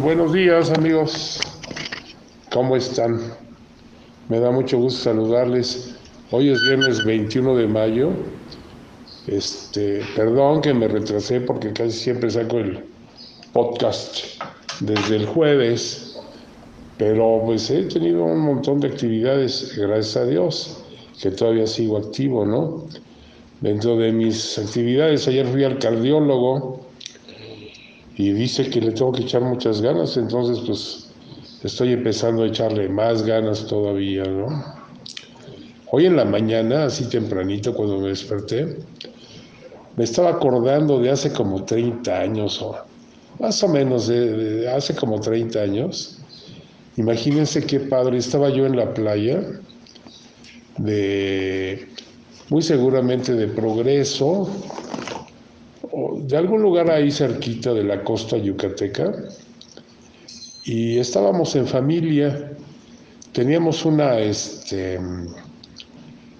Buenos días amigos, ¿cómo están? Me da mucho gusto saludarles. Hoy es viernes 21 de mayo. Este, perdón que me retrasé porque casi siempre saco el podcast desde el jueves, pero pues he tenido un montón de actividades, gracias a Dios, que todavía sigo activo, ¿no? Dentro de mis actividades, ayer fui al cardiólogo y dice que le tengo que echar muchas ganas, entonces pues estoy empezando a echarle más ganas todavía, ¿no? Hoy en la mañana, así tempranito cuando me desperté, me estaba acordando de hace como 30 años, o más o menos de, hace como 30 años. Imagínense qué padre, estaba yo en la playa de, muy seguramente de Progreso, de algún lugar ahí cerquita de la costa yucateca y estábamos en familia. Teníamos una, este,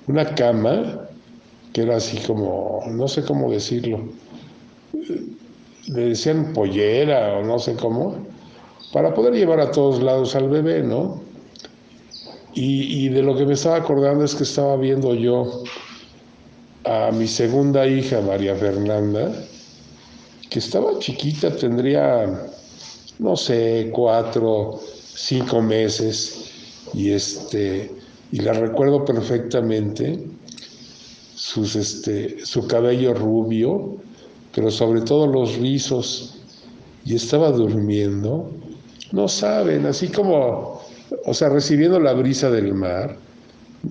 una cama que era así como, no sé cómo decirlo, le decían pollera o no sé cómo, para poder llevar a todos lados al bebé, ¿no? Y, y de lo que me estaba acordando es que estaba viendo yo a mi segunda hija, María Fernanda, que estaba chiquita, tendría, no sé, cuatro, cinco meses, y este, y la recuerdo perfectamente, sus, este, su cabello rubio, pero sobre todo los rizos, y estaba durmiendo, no saben, así como, o sea, recibiendo la brisa del mar,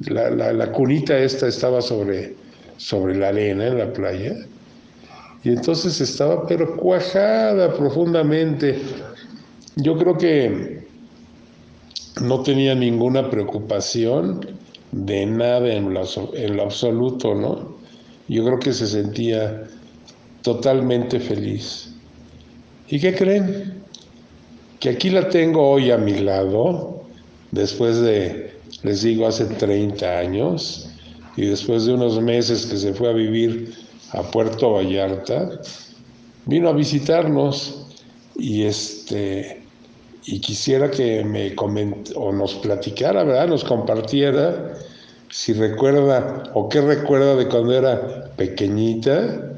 la, la, la cunita esta estaba sobre sobre la arena en la playa. Y entonces estaba pero cuajada profundamente. Yo creo que no tenía ninguna preocupación de nada en lo, en lo absoluto, ¿no? Yo creo que se sentía totalmente feliz. ¿Y qué creen? Que aquí la tengo hoy a mi lado, después de, les digo, hace 30 años, y después de unos meses que se fue a vivir a Puerto Vallarta, vino a visitarnos y este y quisiera que me coment o nos platicara, ¿verdad? Nos compartiera si recuerda o qué recuerda de cuando era pequeñita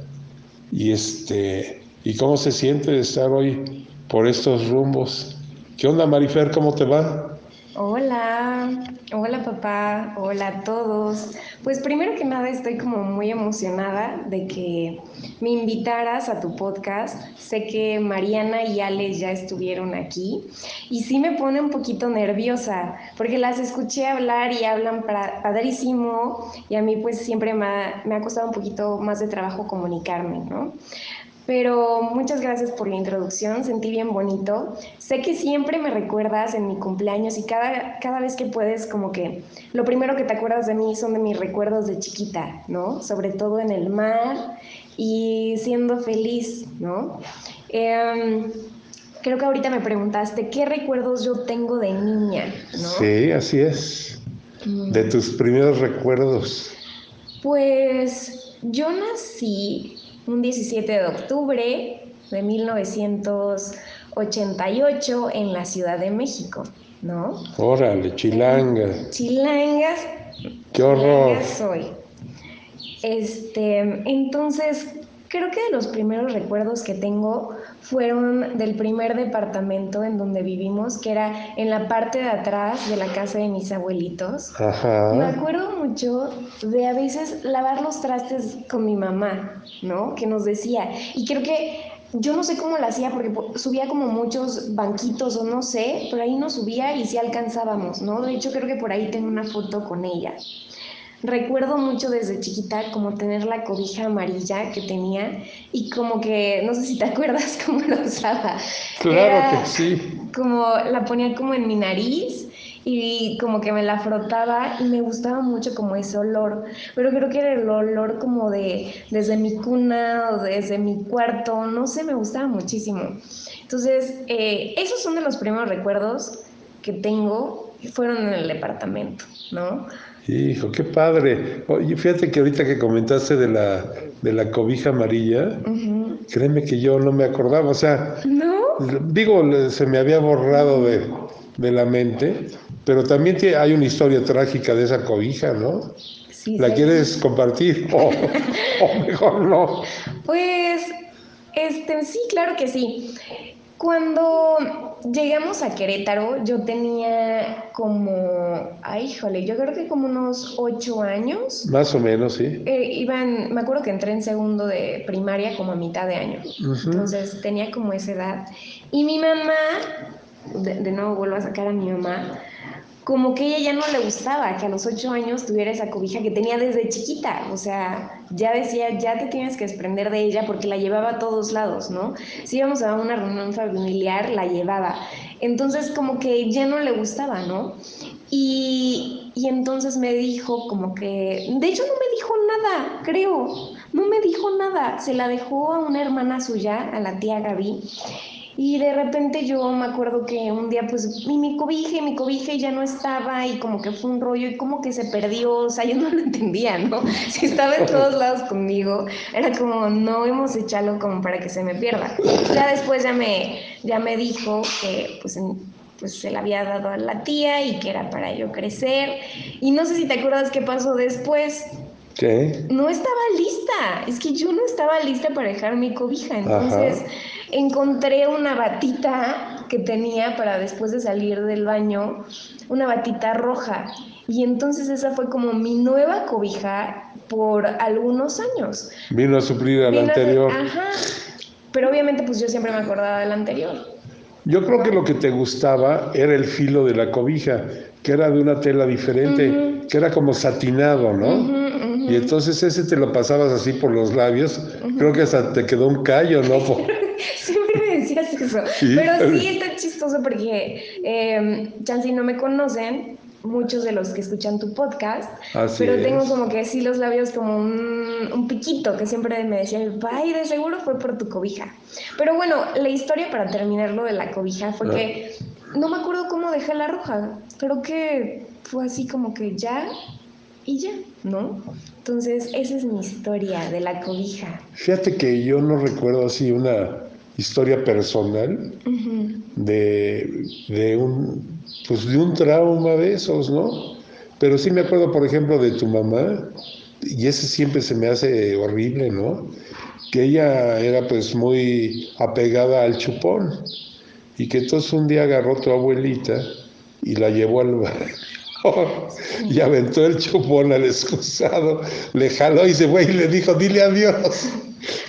y este y cómo se siente de estar hoy por estos rumbos. ¿Qué onda, Marifer? ¿Cómo te va? Hola, hola papá, hola a todos. Pues primero que nada estoy como muy emocionada de que me invitaras a tu podcast. Sé que Mariana y Alex ya estuvieron aquí y sí me pone un poquito nerviosa porque las escuché hablar y hablan padrísimo y a mí pues siempre me ha, me ha costado un poquito más de trabajo comunicarme, ¿no? Pero muchas gracias por la introducción, sentí bien bonito. Sé que siempre me recuerdas en mi cumpleaños y cada, cada vez que puedes, como que lo primero que te acuerdas de mí son de mis recuerdos de chiquita, ¿no? Sobre todo en el mar y siendo feliz, ¿no? Em, creo que ahorita me preguntaste qué recuerdos yo tengo de niña, ¿no? Sí, así es. Mm. De tus primeros recuerdos. Pues yo nací un 17 de octubre de 1988 en la Ciudad de México, ¿no? Órale, chilanga. Chilangas. Qué horror. soy. Este, entonces, creo que de los primeros recuerdos que tengo fueron del primer departamento en donde vivimos, que era en la parte de atrás de la casa de mis abuelitos. Ajá. Me acuerdo mucho de a veces lavar los trastes con mi mamá, ¿no? Que nos decía. Y creo que yo no sé cómo lo hacía porque subía como muchos banquitos o no sé, pero ahí no subía y sí alcanzábamos, ¿no? De hecho creo que por ahí tengo una foto con ella. Recuerdo mucho desde chiquita como tener la cobija amarilla que tenía y como que, no sé si te acuerdas cómo lo usaba. Claro que sí. Como la ponía como en mi nariz y como que me la frotaba y me gustaba mucho como ese olor, pero creo que era el olor como de desde mi cuna o desde mi cuarto, no sé, me gustaba muchísimo. Entonces, eh, esos son de los primeros recuerdos que tengo, fueron en el departamento, ¿no? Hijo, qué padre. Oye, fíjate que ahorita que comentaste de la, de la cobija amarilla, créeme que yo no me acordaba. O sea, ¿no? Digo, se me había borrado de, de la mente, pero también hay una historia trágica de esa cobija, ¿no? Sí, ¿La quieres compartir? O, o, mejor no. Pues, este, sí, claro que sí. Cuando llegamos a Querétaro, yo tenía como, ay, híjole, yo creo que como unos ocho años. Más o menos, sí. Eh, iban, me acuerdo que entré en segundo de primaria como a mitad de año. Entonces tenía como esa edad. Y mi mamá, de nuevo vuelvo a sacar a mi mamá, como que ella ya no le gustaba que a los ocho años tuviera esa cobija que tenía desde chiquita. O sea, ya decía, ya te tienes que desprender de ella porque la llevaba a todos lados, ¿no? Si íbamos a una reunión familiar, la llevaba. Entonces, como que ya no le gustaba, ¿no? Y, y entonces me dijo como que, de hecho no me dijo nada, creo, no me dijo nada, se la dejó a una hermana suya, a la tía Gaby, y de repente yo me acuerdo que un día pues mi, mi cobija y mi cobija ya no estaba y como que fue un rollo y como que se perdió, o sea, yo no lo entendía, ¿no? Si estaba en todos lados conmigo, era como no hemos echado como para que se me pierda. Ya después ya me, ya me dijo que pues pues se la había dado a la tía y que era para yo crecer. Y no sé si te acuerdas qué pasó después. ¿Qué? No estaba lista. Es que yo no estaba lista para dejar mi cobija. Entonces, encontré una batita que tenía para después de salir del baño, una batita roja. Y entonces esa fue como mi nueva cobija por algunos años. Vino a suplir a la anterior. ajá. Pero obviamente pues yo siempre me acordaba de la anterior. Yo creo que lo que te gustaba era el filo de la cobija, que era de una tela diferente, que era como satinado, ¿no? Y entonces ese te lo pasabas así por los labios. Creo que hasta te quedó un callo, ¿no? Siempre me decías eso. Pero sí está chistoso porque, eh, Chansey, no me conocen muchos de los que escuchan tu podcast, pero tengo como que sí los labios como un, un, piquito que siempre me decía ay, de seguro fue por tu cobija. Pero bueno, la historia para terminar lo de la cobija fue que ah. no me acuerdo cómo dejé la roja, creo que fue así como que ya y ya, ¿no? Entonces, esa es mi historia de la cobija. Fíjate que yo no recuerdo así una historia personal de, un, pues de un trauma de esos, ¿no? Pero sí me acuerdo, por ejemplo, de tu mamá, y ese siempre se me hace horrible, ¿no? Que ella era pues muy apegada al chupón, y que entonces un día agarró tu abuelita y la llevó al y aventó el chupón al excusado, le jaló y se fue y le dijo, dile adiós.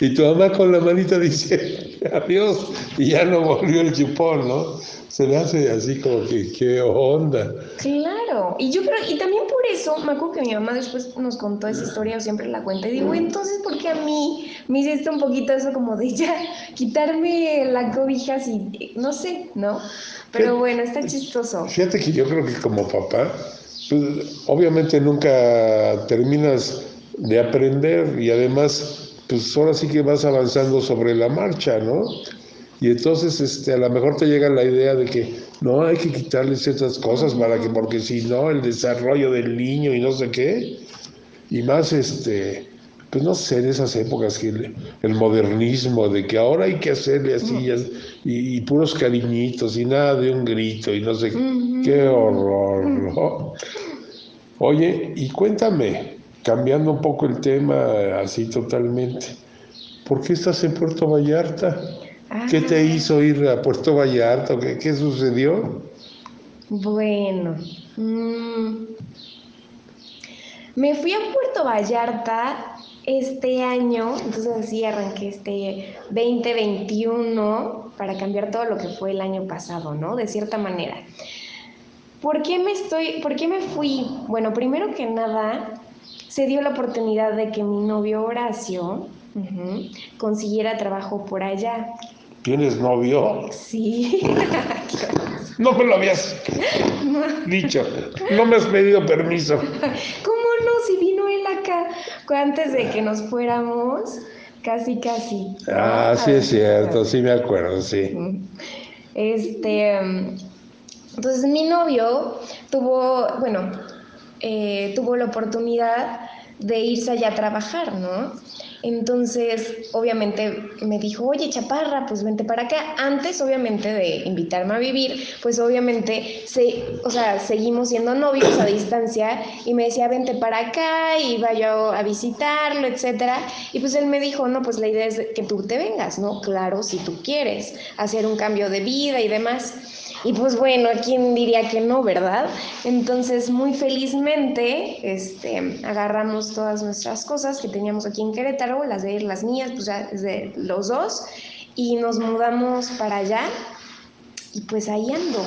Y tu mamá con la manita dice, adiós, y ya no volvió el chupón, ¿no? Se le hace así como que, qué onda. Claro, y yo creo, y también por eso, me acuerdo que mi mamá después nos contó esa historia, o siempre la cuenta, y digo, entonces, ¿por qué a mí me hiciste un poquito eso como de ya, quitarme la cobija así, no sé, ¿no? Pero bueno, está chistoso. Fíjate que yo creo que como papá, pues, obviamente nunca terminas de aprender y además, pues ahora sí que vas avanzando sobre la marcha, ¿no? Y entonces este, a lo mejor te llega la idea de que no hay que quitarle ciertas cosas para que, porque si no, el desarrollo del niño y no sé qué, y más este, pues no sé, en esas épocas que el, modernismo de que ahora hay que hacerle así y, puros cariñitos y nada de un grito y no sé qué. Horror, ¿no? Oye, y cuéntame, cambiando un poco el tema así totalmente, ¿por qué estás en Puerto Vallarta? ¿Qué te ah. hizo ir a Puerto Vallarta? ¿Qué, qué sucedió? Bueno, mm, me fui a Puerto Vallarta este año, entonces así arranqué este 2021 para cambiar todo lo que fue el año pasado, ¿no? De cierta manera. ¿Por qué me estoy, por qué me fui? Bueno, primero que nada, se dio la oportunidad de que mi novio Horacio consiguiera trabajo por allá. ¿Tienes novio? Sí. no me lo habías dicho. No me has pedido permiso. ¿Cómo no? Si vino él acá antes de que nos fuéramos, casi, casi. Ah, sí es cierto, sí me acuerdo, sí. Este, entonces mi novio tuvo, bueno, eh, tuvo la oportunidad de irse allá a trabajar, ¿no? Entonces, obviamente me dijo, oye, chaparra, pues vente para acá. Antes, obviamente, de invitarme a vivir, pues obviamente, se, o sea, seguimos siendo novios a distancia y me decía, vente para acá, y iba yo a visitarlo, etcétera. Y pues él me dijo, no, pues la idea es que tú te vengas, ¿no? Claro, si tú quieres hacer un cambio de vida y demás. Y pues bueno, ¿quién diría que no, verdad? Entonces, muy felizmente, este, agarramos todas nuestras cosas que teníamos aquí en Querétaro, las de ir, las mías, pues ya de los dos, y nos mudamos para allá. Y pues ahí ando.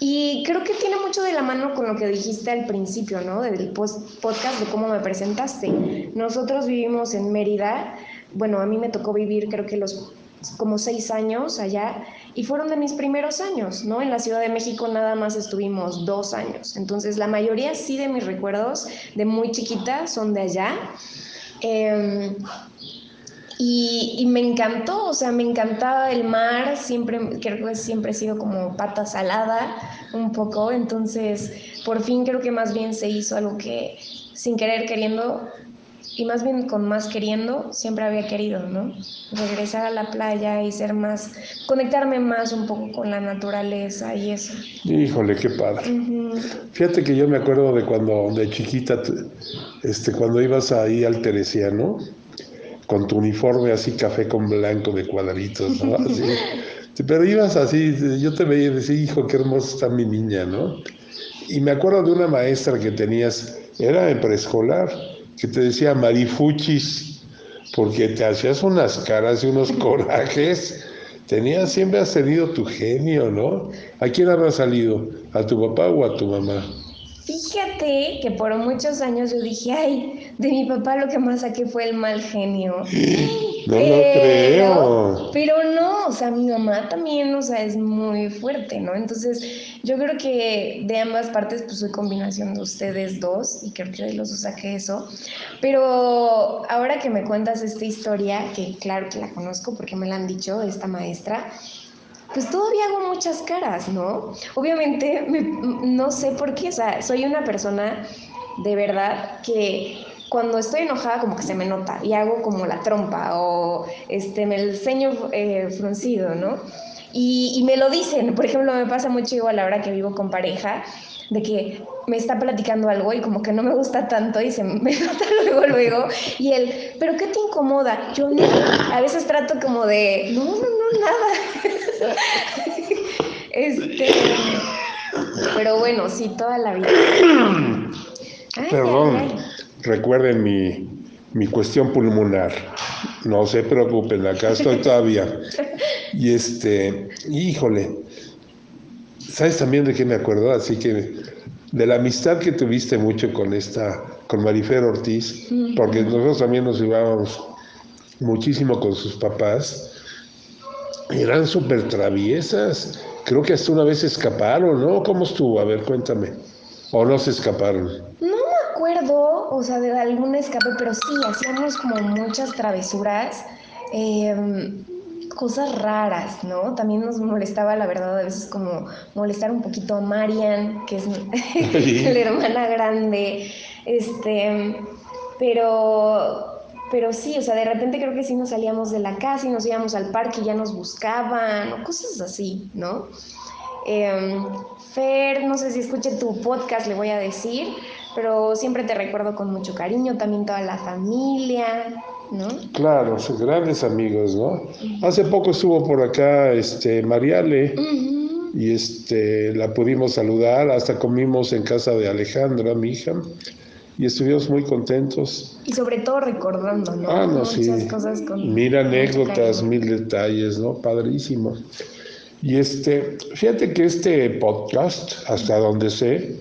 Y creo que tiene mucho de la mano con lo que dijiste al principio, ¿no? Del podcast de cómo me presentaste. Nosotros vivimos en Mérida. Bueno, a mí me tocó vivir creo que los como seis años allá y fueron de mis primeros años, ¿no? En la Ciudad de México nada más estuvimos dos años, entonces la mayoría sí de mis recuerdos de muy chiquita son de allá. Y, y, me encantó, o sea, me encantaba el mar, siempre, creo que siempre he sido como pata salada un poco, entonces por fin creo que más bien se hizo algo que sin querer queriendo y más bien con más queriendo, siempre había querido, ¿no? Regresar a la playa y ser más, conectarme más un poco con la naturaleza y eso. Híjole, qué padre. Fíjate que yo me acuerdo de cuando, de chiquita, este, cuando ibas ahí al Teresiano, con tu uniforme así café con blanco de cuadritos, ¿no? Así, pero ibas así, yo te veía y decía, hijo, qué hermosa está mi niña, ¿no? Y me acuerdo de una maestra que tenías, era en preescolar, que te decía marifuchis, porque te hacías unas caras y unos corajes. Tenías, siempre has tenido tu genio, ¿no? ¿A quién habrá salido? ¿A tu papá o a tu mamá? Fíjate que por muchos años yo dije, ay, de mi papá lo que más saqué fue el mal genio. No lo creo. Pero no, o sea, mi mamá también, o sea, es muy fuerte, ¿no? Entonces, yo creo que de ambas partes, pues soy combinación de ustedes dos y creo que de los dos saqué eso. Pero ahora que me cuentas esta historia, que claro que la conozco porque me la han dicho esta maestra, pues todavía hago muchas caras, ¿no? Obviamente, no sé por qué, o sea, soy una persona de verdad que cuando estoy enojada como que se me nota y hago como la trompa o este, me el ceño eh, fruncido, ¿no? Y, y, me lo dicen, por ejemplo, me pasa mucho igual ahora que vivo con pareja, de que me está platicando algo y como que no me gusta tanto y se me nota luego, luego, y él, ¿pero qué te incomoda? Yo no, a veces trato como de, no, no, no, nada. este, pero bueno, sí, toda la vida. Perdón, recuerden mi, mi cuestión pulmonar. No se preocupen, acá estoy todavía. Y este, híjole, ¿sabes también de qué me acuerdo? Así que de la amistad que tuviste mucho con esta, con Marifer Ortiz, porque nosotros también nos llevábamos muchísimo con sus papás, eran súper traviesas. Creo que hasta una vez escaparon, ¿no? ¿Cómo estuvo? A ver, cuéntame. ¿O no se escaparon? No acuerdo, o sea, de algún escape, pero sí, hacíamos como muchas travesuras. Eh, cosas raras, ¿no? También nos molestaba, la verdad, a veces como molestar un poquito a Marian, que es la hermana grande, este, pero, pero sí, o sea, de repente creo que sí nos salíamos de la casa y nos íbamos al parque y ya nos buscaban, o cosas así, ¿no? Em, Fer, no sé si escuche tu podcast, le voy a decir, pero siempre te recuerdo con mucho cariño, también toda la familia, ¿no? Claro, sus grandes amigos, ¿no? Hace poco estuvo por acá este Mariale y este la pudimos saludar, hasta comimos en casa de Alejandra, mi hija, y estuvimos muy contentos. Y sobre todo recordando, ¿no? Ah, no, sí. Cosas con mil anécdotas, mil detalles, ¿no? Padrísimo. Y este, fíjate que este podcast, hasta donde sé,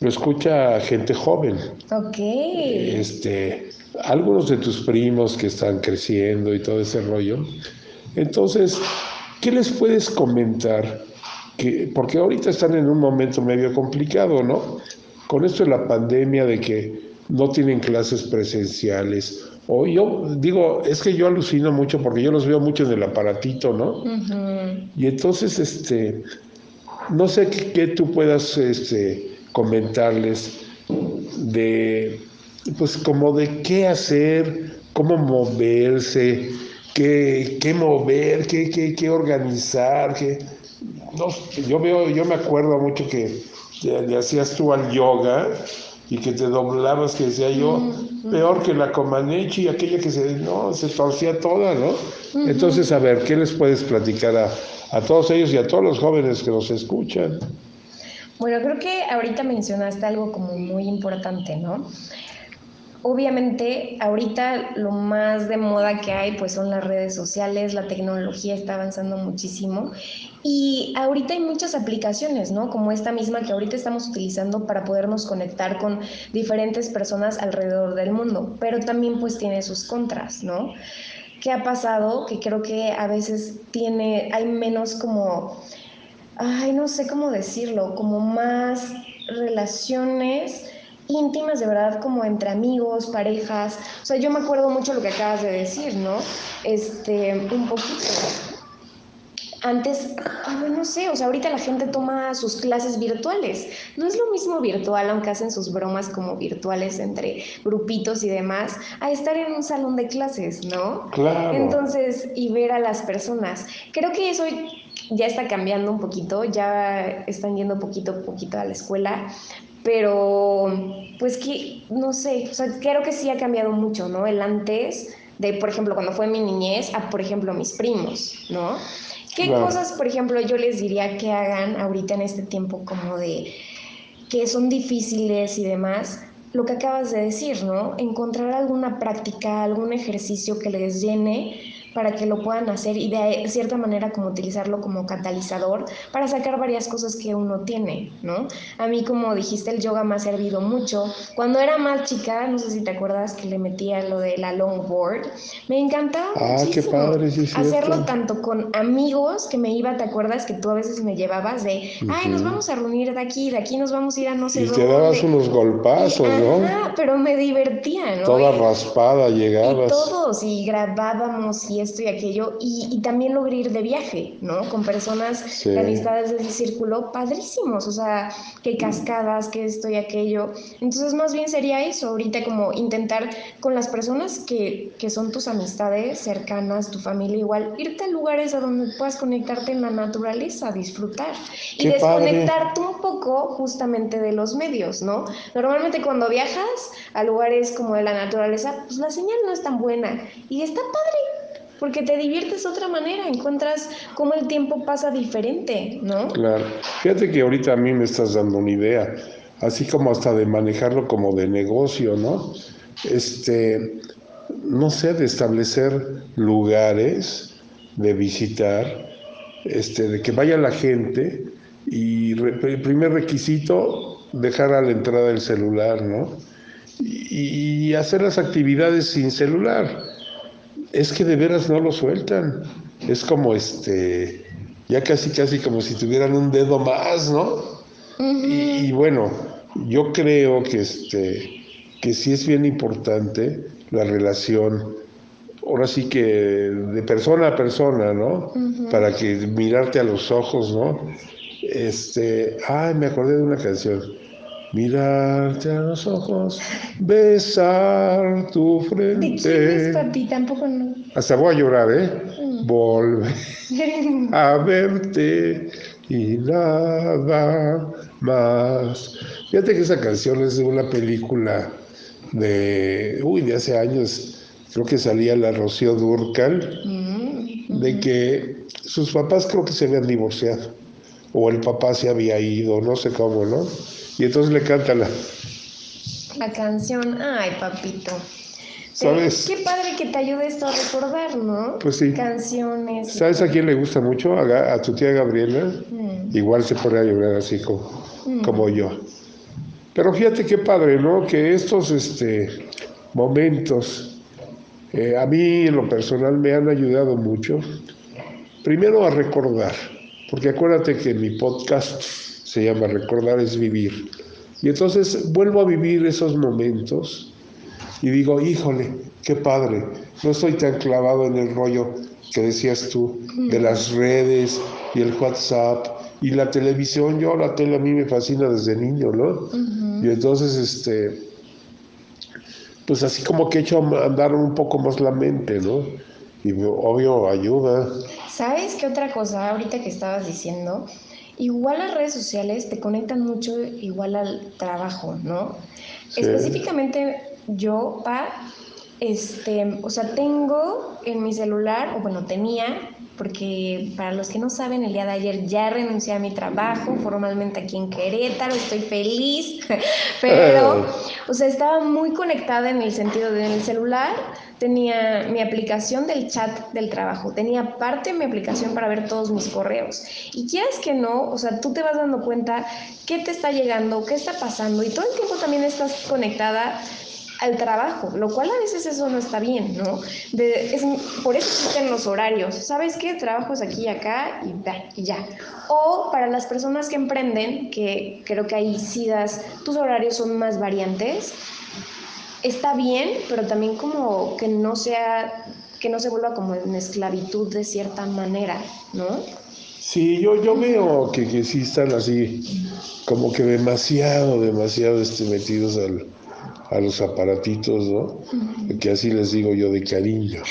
lo escucha gente joven. Ok. Este, algunos de tus primos que están creciendo y todo ese rollo. Entonces, ¿qué les puedes comentar? Que, porque ahorita están en un momento medio complicado, ¿no? Con esto de la pandemia, de que no tienen clases presenciales. O yo digo, es que yo alucino mucho porque yo los veo mucho en el aparatito, ¿no? Y entonces, este, no sé qué, tú puedas este, comentarles de pues como de qué hacer, cómo moverse, qué, qué mover, qué, qué, qué organizar, qué... No, yo veo, yo me acuerdo mucho que le hacías tú al yoga y que te doblabas, que decía yo, peor que la Comaneci y aquella que se, no, se torcía toda, ¿no? Entonces, a ver, ¿qué les puedes platicar a, a todos ellos y a todos los jóvenes que nos escuchan? Bueno, creo que ahorita mencionaste algo como muy importante, ¿no? Obviamente, ahorita lo más de moda que hay pues son las redes sociales, la tecnología está avanzando muchísimo y ahorita hay muchas aplicaciones, ¿no? Como esta misma que ahorita estamos utilizando para podernos conectar con diferentes personas alrededor del mundo, pero también pues tiene sus contras, ¿no? ¿Qué ha pasado? Que creo que a veces tiene, hay menos como, ay, no sé cómo decirlo, como más relaciones íntimas de verdad como entre amigos, parejas. O sea, yo me acuerdo mucho lo que acabas de decir, ¿no? Este, un poquito. Antes, no sé, o sea, ahorita la gente toma sus clases virtuales. No es lo mismo virtual, aunque hacen sus bromas como virtuales entre grupitos y demás, a estar en un salón de clases, ¿no? Claro. Entonces, y ver a las personas. Creo que eso ya está cambiando un poquito, ya están yendo poquito a poquito a la escuela, pero pues que, no sé, o sea, creo que sí ha cambiado mucho, ¿no? El antes de, por ejemplo, cuando fue mi niñez, a, por ejemplo, mis primos, ¿no? ¿Qué cosas, por ejemplo, yo les diría que hagan ahorita en este tiempo como de que son difíciles y demás? Lo que acabas de decir, ¿no? Encontrar alguna práctica, algún ejercicio que les llene para que lo puedan hacer y de cierta manera como utilizarlo como catalizador para sacar varias cosas que uno tiene, ¿no? A mí, como dijiste, el yoga me ha servido mucho. Cuando era más chica, no sé si te acuerdas que le metía lo de la longboard, me encantaba ah, qué padre, sí, hacerlo tanto con amigos que me iba, ¿te acuerdas que tú a veces me llevabas de, ay, nos vamos a reunir de aquí, de aquí nos vamos a ir a no sé y te dabas unos golpazos, ¿no? pero me divertía, ¿no? Toda raspada llegabas. Y todos, y grabábamos y esto y aquello, y, también logré ir de viaje, ¿no? Con personas, sí. amistades de ese círculo, padrísimos, o sea, que cascadas, que esto y aquello. Entonces, más bien sería eso, ahorita como intentar con las personas que, que son tus amistades cercanas, tu familia igual, irte a lugares a donde puedas conectarte en la naturaleza, disfrutar y Qué desconectarte un poco justamente de los medios, ¿no? Normalmente cuando viajas a lugares como de la naturaleza, pues la señal no es tan buena y está padre porque te diviertes de otra manera, encuentras cómo el tiempo pasa diferente, ¿no? Claro. Fíjate que ahorita a mí me estás dando una idea, así como hasta de manejarlo como de negocio, ¿no? Este, no sé, de establecer lugares de visitar, este, de que vaya la gente y el primer requisito, dejar a la entrada el celular, ¿no? y hacer las actividades sin celular es que de veras no lo sueltan. Es como este, ya casi, casi como si tuvieran un dedo más, ¿no? y, bueno, yo creo que este, que sí es bien importante la relación, ahora sí que de persona a persona, ¿no? Para que mirarte a los ojos, ¿no? Este, ay, me acordé de una canción mirarte a los ojos, besar tu frente. papi? Tampoco no. Hasta voy a llorar, ¿eh? Mm. Volver a verte y nada más. Fíjate que esa canción es de una película de, uy, de hace años, creo que salía la Rocío Durcal, mm, de que sus papás creo que se habían divorciado, o el papá se había ido, no sé cómo, ¿no? Y entonces le canta la... La canción, ay papito. ¿Sabes? Qué padre que te ayude esto a recordar, ¿no? Pues sí. Canciones. ¿Sabes a quién le gusta mucho? A, tu tía Gabriela. Mm. Igual se pone a llorar así como, mm. como yo. Pero fíjate qué padre, ¿no? Que estos este, momentos eh, a mí en lo personal me han ayudado mucho. Primero a recordar, porque acuérdate que mi podcast se llama Recordar es vivir. Y entonces vuelvo a vivir esos momentos y digo, híjole, qué padre, no estoy tan clavado en el rollo que decías tú, de las redes y el WhatsApp y la televisión. Yo la tele a mí me fascina desde niño, ¿no? Y entonces, este, pues así como que he hecho andar un poco más la mente, ¿no? Y obvio ayuda. ¿Sabes qué otra cosa ahorita que estabas diciendo? Igual las redes sociales te conectan mucho igual al trabajo, ¿no? Específicamente yo, pa, este, o sea, tengo en mi celular, o bueno, tenía porque para los que no saben, el día de ayer ya renuncié a mi trabajo formalmente aquí en Querétaro, estoy feliz, pero, o sea, estaba muy conectada en el sentido de en el celular tenía mi aplicación del chat del trabajo, tenía aparte mi aplicación para ver todos mis correos. Y quieras que no, o sea, tú te vas dando cuenta qué te está llegando, qué está pasando y todo el tiempo también estás conectada al trabajo, lo cual a veces eso no está bien, ¿no? es, por eso existen los horarios. ¿Sabes qué? Trabajo es aquí y acá y, ya. O para las personas que emprenden, que creo que ahí sí das, tus horarios son más variantes, está bien, pero también como que no sea, que no se vuelva como en esclavitud de cierta manera, ¿no? Sí, yo, yo veo que, que sí están así, como que demasiado, demasiado este, metidos al, a los aparatitos, ¿no? Que así les digo yo de cariño.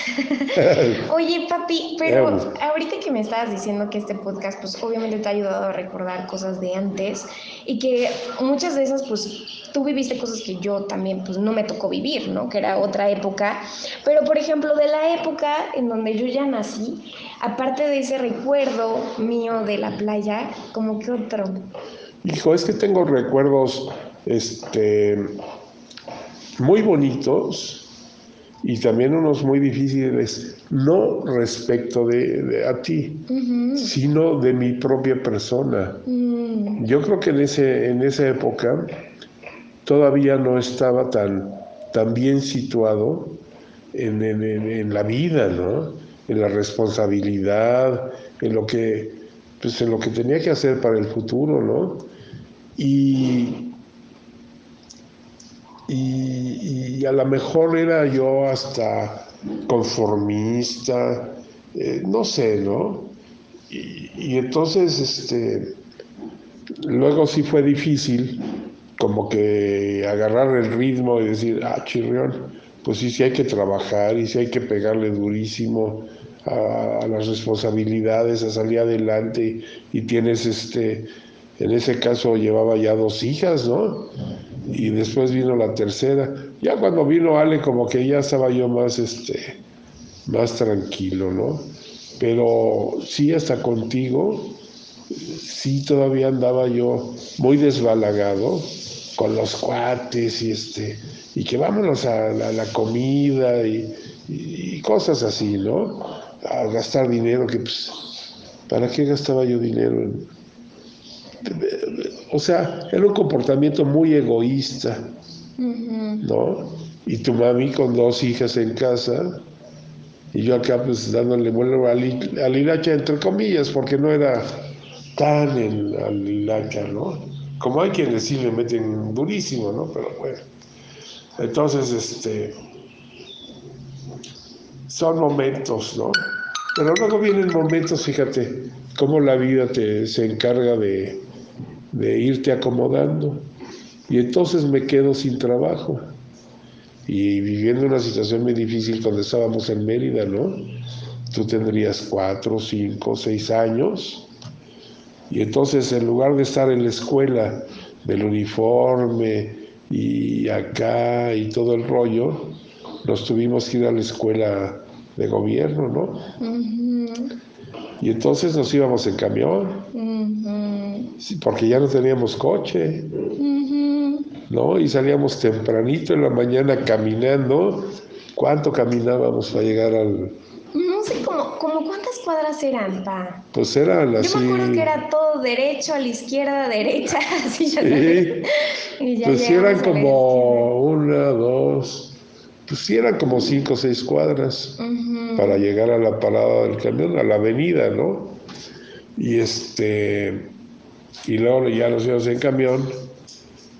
Oye, papi, pero ahorita que me estabas diciendo que este podcast, pues obviamente te ha ayudado a recordar cosas de antes y que muchas de esas, pues tú viviste cosas que yo también, pues no me tocó vivir, ¿no? Que era otra época. Pero, por ejemplo, de la época en donde yo ya nací, aparte de ese recuerdo mío de la playa, como que otro. Hijo, es que tengo recuerdos, este muy bonitos y también unos muy difíciles, no respecto de, a ti, sino de mi propia persona. Mm. Yo creo que en, ese, en esa época todavía no estaba tan, tan bien situado en, en, la vida, ¿no? en la responsabilidad, en lo que, pues en lo que tenía que hacer para el futuro, ¿no? Y y, a lo mejor era yo hasta conformista, eh, no sé, ¿no? Y, entonces, este, luego sí fue difícil como que agarrar el ritmo y decir, ah, chirrión, pues sí, sí hay que trabajar y sí hay que pegarle durísimo a, a las responsabilidades, a salir adelante y tienes este en ese caso llevaba ya dos hijas, ¿no? Y después vino la tercera. Ya cuando vino Ale, como que ya estaba yo más, este, más tranquilo, ¿no? Pero sí, hasta contigo, sí todavía andaba yo muy desbalagado con los cuates y este, y que vámonos a la, comida y, cosas así, ¿no? A gastar dinero, que pues, ¿para qué gastaba yo dinero en, o sea, era un comportamiento muy egoísta, ¿no? Y tu mami con dos hijas en casa, y yo acá pues dándole vuelo al, hilacha, entre comillas, porque no era tan el, al hilacha, ¿no? Como hay quienes sí le meten durísimo, ¿no? Pero bueno. Entonces, este, son momentos, ¿no? Pero luego vienen momentos, fíjate, cómo la vida te, se encarga de, de irte acomodando. Y entonces me quedo sin trabajo y viviendo una situación muy difícil cuando estábamos en Mérida, ¿no? Tú tendrías cuatro, cinco, seis años y entonces en lugar de estar en la escuela del uniforme y acá y todo el rollo, nos tuvimos que ir a la escuela de gobierno, ¿no? Y entonces nos íbamos en camión porque ya no teníamos coche, ¿no? Y salíamos tempranito en la mañana caminando. ¿Cuánto caminábamos para llegar al...? No sé, como, cuántas cuadras eran, pa. Pues eran así... Yo me acuerdo que era todo derecho, a la izquierda, derecha, así ya sí. y ya pues eran como una, dos... Pues sí eran como cinco o seis cuadras para llegar a la parada del camión, a la avenida, ¿no? Y este y luego ya nos íbamos en camión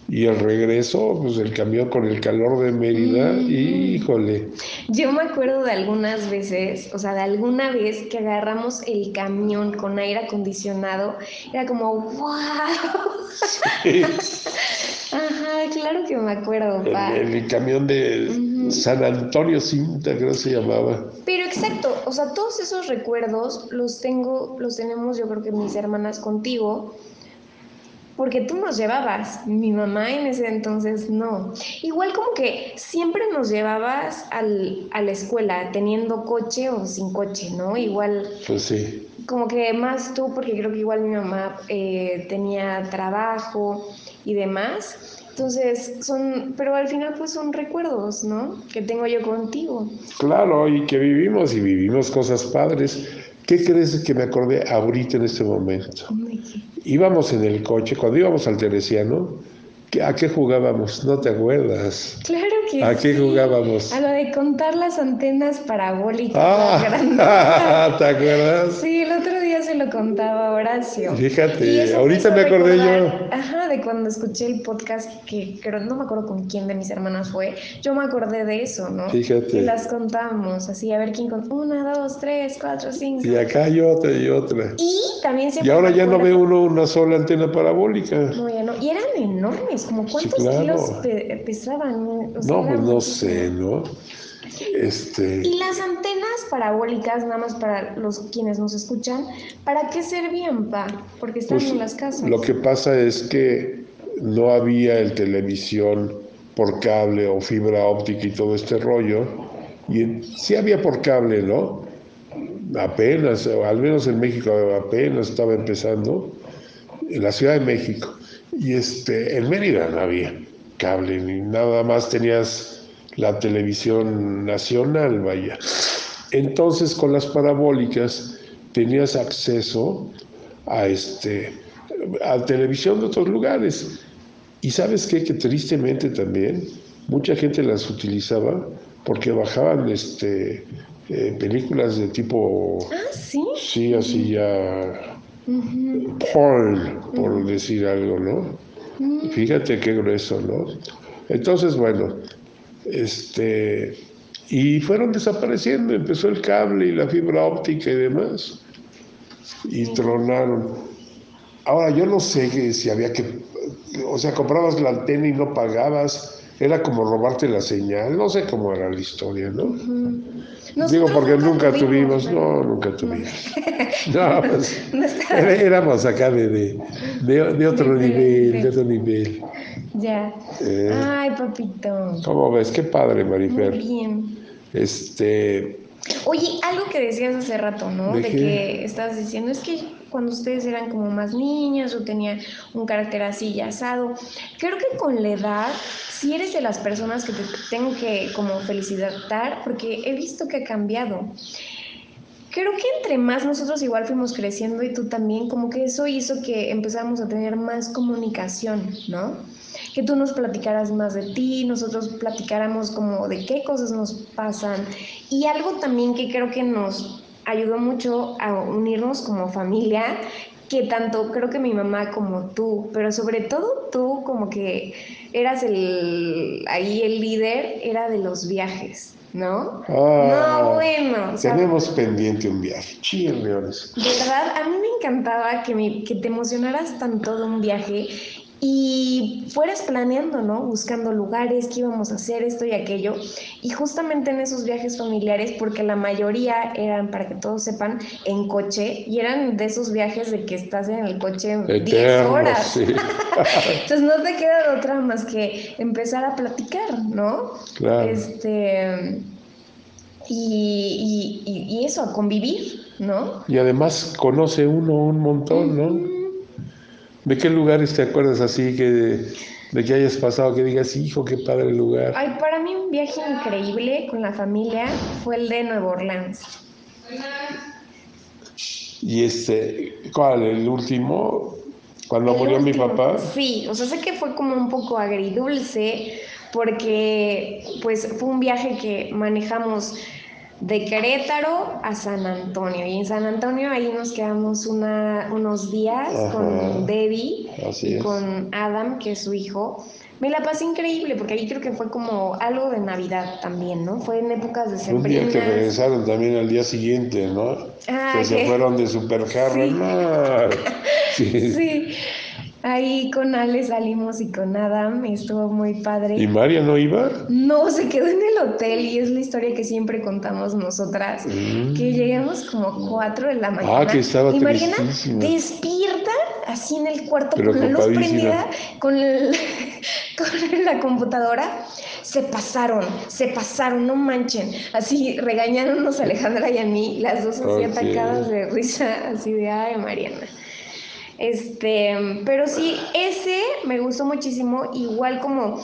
y el regreso, pues el camión con el calor de Mérida, mm. híjole. Yo me acuerdo de algunas veces, o sea, de alguna vez que agarramos el camión con aire acondicionado, era como, wow. Ajá, claro que me acuerdo, El, camión de, San Antonio Cinta, creo que se llamaba. Pero exacto, o sea, todos esos recuerdos los tengo, los tenemos yo creo que mis hermanas contigo, porque tú nos llevabas, mi mamá en ese entonces no. Igual como que siempre nos llevabas al, a la escuela, teniendo coche o sin coche, ¿no? Igual. Pues sí. Como que más tú, porque creo que igual mi mamá eh, tenía trabajo y demás. Entonces, son, pero al final pues son recuerdos, ¿no? Que tengo yo contigo. Claro, y que vivimos y vivimos cosas padres. ¿Qué crees que me acordé ahorita en este momento? Íbamos en el coche, cuando íbamos al Teresiano, ¿a qué jugábamos? ¿No te acuerdas? Claro que ¿A qué jugábamos? A lo de contar las antenas parabólicas. Ah, ¿te acuerdas? Sí, el otro lo contaba Horacio. Fíjate, ahorita me acordé yo. Ajá, de cuando escuché el podcast que creo, no me acuerdo con quién de mis hermanas fue, yo me acordé de eso, ¿no? Fíjate. Y las contamos, así, a ver quién contó. Una, dos, tres, cuatro, cinco. Y acá hay otra y otra. Y también Y ahora ya no ve uno una sola antena parabólica. No, ya no. Y eran enormes, como cuántos kilos pesaban. no, pues no sé, ¿no? Este... Y las antenas parabólicas, nada más para los quienes nos escuchan, ¿para qué servían, pa? Porque están Pues, en las casas. Lo que pasa es que no había el televisión por cable o fibra óptica y todo este rollo. Y sí había por cable, ¿no? Apenas, al menos en México apenas estaba empezando, en la Ciudad de México. Y este, en Mérida no había cable, ni nada más tenías la televisión nacional, vaya. Entonces con las parabólicas tenías acceso a este a televisión de otros lugares. Y sabes qué? que tristemente también mucha gente las utilizaba porque bajaban este eh, películas de tipo Ah, sí. sí así ya porn, por decir algo, ¿no? Mm. Fíjate qué grueso, ¿no? Entonces, bueno, este, y fueron desapareciendo, empezó el cable y la fibra óptica y demás, y tronaron. Ahora, yo no sé si había que, o sea, comprabas la antena y no pagabas, era como robarte la señal, no sé cómo era la historia, ¿no? Ujú. Digo, Nosotros porque nunca tuvimos, no, nunca tuvimos. No, pues, Éramos acá de, de, de- de otro nivel, de otro nivel. Ya. Eh. Ay, papito. ¿Cómo ves? Qué padre, Muy Marifer. bien. Este, Oye, algo que decías hace rato, ¿no? ¿De que estabas diciendo, es que cuando ustedes eran como más niñas o tenían un carácter así y asado, creo que con la edad, si eres de las personas que te tengo que como felicitar, porque he visto que ha cambiado. Creo que entre más nosotros igual fuimos creciendo y tú también, como que eso hizo que empezáramos a tener más comunicación, ¿no? Que tú nos platicaras más de ti, nosotros platicáramos como de qué cosas nos pasan. Y algo también que creo que nos ayudó mucho a unirnos como familia, que tanto creo que mi mamá como tú, pero sobre todo tú como que eras el ahí el líder, era de los viajes, ¿no? ah, no, bueno, o sea, tenemos pendiente un viaje. Chirriones. de verdad, a mí me encantaba que, me- que te emocionaras tanto de un viaje y fueras planeando, ¿no? Buscando lugares, qué íbamos a hacer, esto y aquello. Y justamente en esos viajes familiares, porque la mayoría eran, para que todos sepan, en coche, y eran de esos viajes de que estás en el coche 10 Eternos, horas. sí. Entonces no te queda de otra más que empezar a platicar, ¿no? Claro. Este. Y, y- y- y eso, a convivir, ¿no? Y además conoce uno un montón, ¿no? ¿De qué lugares te acuerdas así que de que hayas pasado que digas, hijo, qué padre lugar? Ay, para mí un viaje increíble con la familia fue el de Nueva Orleans. Y este, ¿cuál? El último, cuando El murió mi papá. Sí, o sea, sé que fue como un poco agridulce porque pues fue un viaje que manejamos de Querétaro a San Antonio y en San Antonio ahí nos quedamos una, unos días Ajá. con Debbie y con Adam, que es su hijo. Me la pasé increíble porque ahí creo que fue como algo de Navidad también, ¿no? Fue en épocas de Un día que regresaron también al día siguiente, ¿no? Ah, que se que- fueron de. Sí. no. Sí. Sí. Ahí con Ale salimos y con Adam, estuvo muy padre. ¿Y María no iba? No, se quedó en el hotel y es la historia que siempre contamos nosotras, Mm. que llegamos como 4 de la mañana. Ah, que estaba Y Mariana despierta así en el cuarto Pero con la luz prendida, con, el- con la computadora. Se pasaron, se pasaron, no manchen. Así regañándonos a Alejandra y a mí, las dos así atacadas de risa, así de, ay, Mariana. Este, pero sí, ese me gustó muchísimo, igual como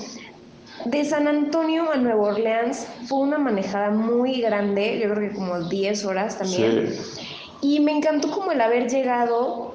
de San Antonio a Nueva Orleans fue una manejada muy grande, yo creo que como 10 horas también. Sí. Y me encantó como el haber llegado,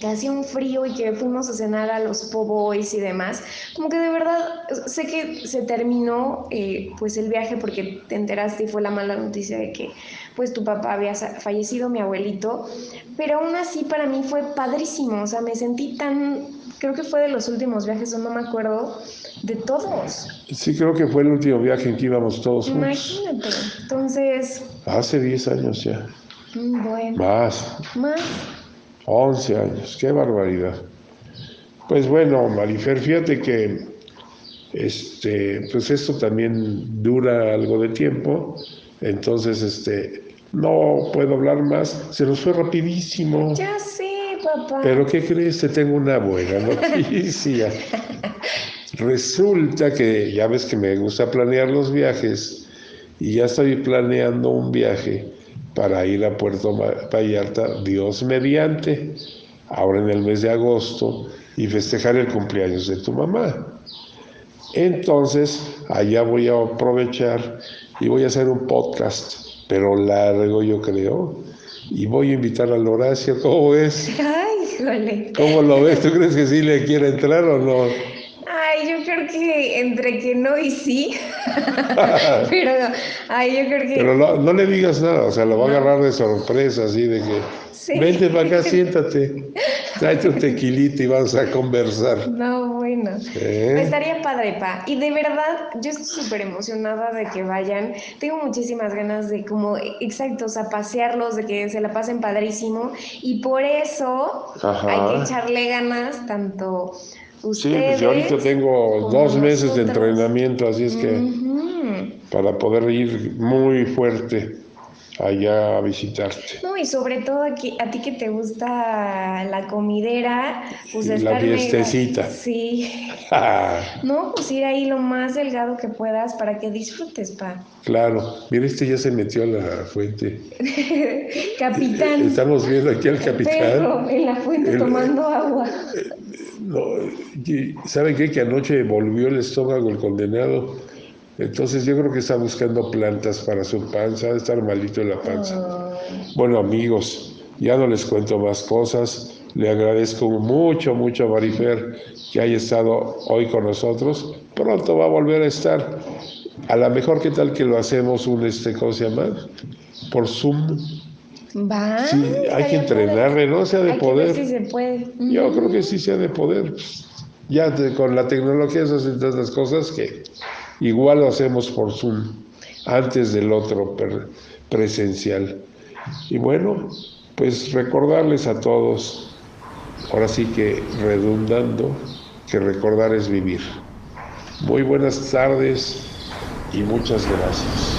que hacía un frío y que fuimos a cenar a los Po Boys y demás. Como que de verdad, sé que se terminó eh, pues el viaje porque te enteraste y fue la mala noticia de que pues tu papá había fallecido, mi abuelito. Pero aún así para mí fue padrísimo, o sea, me sentí tan, creo que fue de los últimos viajes, o no me acuerdo, de todos. Sí, creo que fue el último viaje en que íbamos todos juntos. Imagínate. Entonces, Hace 10 años ya. mm, bueno, Más. más. 11 años. Qué barbaridad. Pues bueno, Marifer, fíjate que este, pues esto también dura algo de tiempo. Entonces, este, no puedo hablar más. Se nos fue rapidísimo. Ya sé, papá. Pero ¿qué crees? Te tengo una buena noticia. Resulta que ya ves que me gusta planear los viajes y ya estoy planeando un viaje para ir a Puerto Vallarta, Dios mediante, ahora en el mes de agosto y festejar el cumpleaños de tu mamá. Entonces, allá voy a aprovechar y voy a hacer un podcast, pero largo yo creo, y voy a invitar al Horacio, ¿cómo ves? Ay, híjole. ¿Cómo lo ves? ¿Tú crees que sí le quiere entrar o no? Ay, yo creo que entre que no y sí. Pero, ay, yo creo que. Pero no, no le digas nada, o sea, lo va a agarrar de sorpresa, así de que, Sí. vente para acá, siéntate, tráete un tequilito y vamos a conversar. No, bueno. Estaría padre, pa. Y de verdad, yo estoy súper emocionada de que vayan. Tengo muchísimas ganas de como, exacto, o sea, pasearlos, de que se la pasen padrísimo. Y por eso Ajá. hay que echarle ganas tanto Sí, ustedes. pues yo ahorita tengo dos meses de entrenamiento, así es que para poder ir muy fuerte allá a visitarte. No, y sobre todo aquí, a ti que te gusta la comidera, pues Y la mega- fiestecita. Sí. No, pues ir ahí lo más delgado que puedas para que disfrutes, pa. claro, mira, este ya se metió a la fuente. Capitán. Estamos viendo aquí al capitán. En la fuente El- tomando agua. No, y ¿Saben qué? Que anoche volvió el estómago el condenado. Entonces yo creo que está buscando plantas para su panza, de estar malito en la panza. Bueno amigos, ya no les cuento más cosas. Le agradezco mucho, mucho a Marifer que haya estado hoy con nosotros. Pronto va a volver a estar. A lo mejor, ¿qué tal que lo hacemos un, este, ¿cómo se llama? Por Zoom. Va. Sí, hay que entrenarle, ¿no? Sea de Hay poder. Que ver si se puede. Yo creo que sí sea de poder. Ya te- con la tecnología se hacen tantas cosas que igual lo hacemos por Zoom antes del otro presencial. Y bueno, pues recordarles a todos, ahora sí que redundando, que recordar es vivir. Muy buenas tardes y muchas gracias.